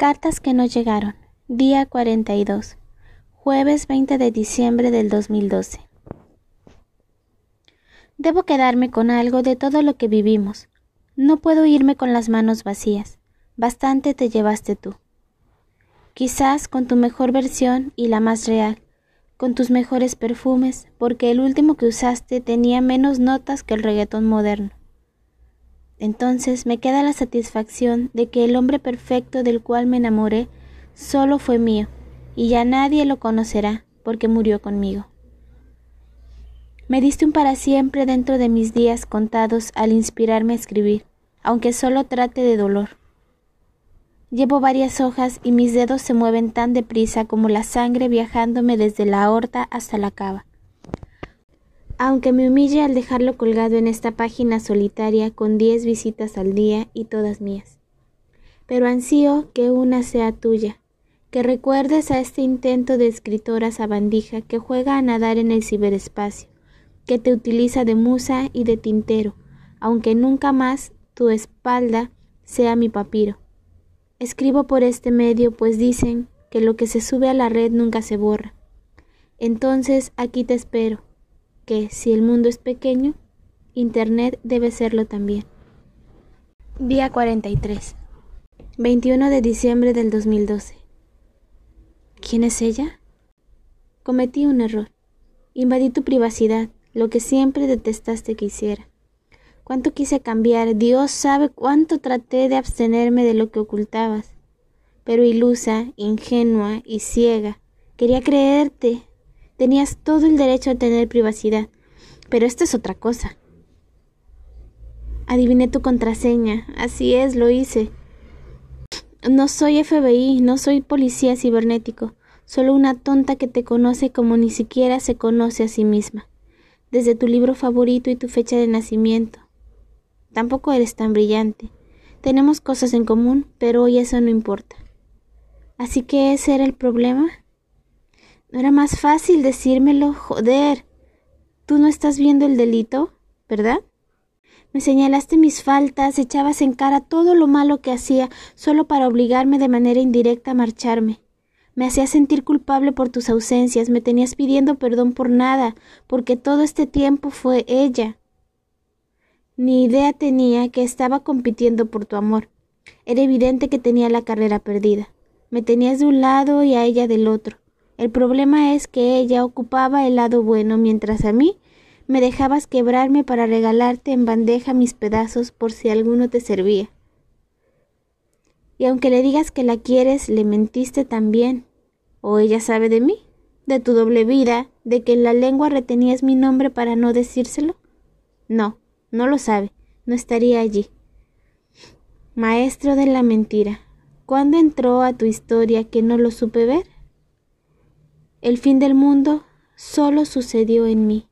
Cartas que no llegaron. Día 42. Jueves 20 de diciembre del 2012. Debo quedarme con algo de todo lo que vivimos. No puedo irme con las manos vacías. Bastante te llevaste tú. Quizás con tu mejor versión y la más real, con tus mejores perfumes, porque el último que usaste tenía menos notas que el reggaetón moderno. Entonces me queda la satisfacción de que el hombre perfecto del cual me enamoré solo fue mío, y ya nadie lo conocerá, porque murió conmigo. Me diste un para siempre dentro de mis días contados al inspirarme a escribir, aunque solo trate de dolor. Llevo varias hojas y mis dedos se mueven tan deprisa como la sangre viajándome desde la aorta hasta la cava aunque me humille al dejarlo colgado en esta página solitaria con diez visitas al día y todas mías. Pero ansío que una sea tuya, que recuerdes a este intento de escritora sabandija que juega a nadar en el ciberespacio, que te utiliza de musa y de tintero, aunque nunca más tu espalda sea mi papiro. Escribo por este medio, pues dicen que lo que se sube a la red nunca se borra. Entonces aquí te espero que si el mundo es pequeño, Internet debe serlo también. Día 43. 21 de diciembre del 2012. ¿Quién es ella? Cometí un error. Invadí tu privacidad, lo que siempre detestaste que hiciera. Cuánto quise cambiar, Dios sabe cuánto traté de abstenerme de lo que ocultabas. Pero ilusa, ingenua y ciega, quería creerte, Tenías todo el derecho a tener privacidad, pero esto es otra cosa. Adiviné tu contraseña, así es, lo hice. No soy FBI, no soy policía cibernético, solo una tonta que te conoce como ni siquiera se conoce a sí misma, desde tu libro favorito y tu fecha de nacimiento. Tampoco eres tan brillante. Tenemos cosas en común, pero hoy eso no importa. Así que ese era el problema. ¿No era más fácil decírmelo? Joder. Tú no estás viendo el delito, ¿verdad? Me señalaste mis faltas, echabas en cara todo lo malo que hacía, solo para obligarme de manera indirecta a marcharme. Me hacías sentir culpable por tus ausencias, me tenías pidiendo perdón por nada, porque todo este tiempo fue ella. Ni idea tenía que estaba compitiendo por tu amor. Era evidente que tenía la carrera perdida. Me tenías de un lado y a ella del otro. El problema es que ella ocupaba el lado bueno, mientras a mí me dejabas quebrarme para regalarte en bandeja mis pedazos por si alguno te servía. Y aunque le digas que la quieres, le mentiste también. ¿O ella sabe de mí? ¿De tu doble vida? ¿De que en la lengua retenías mi nombre para no decírselo? No, no lo sabe, no estaría allí. Maestro de la mentira, ¿cuándo entró a tu historia que no lo supe ver? El fin del mundo solo sucedió en mí.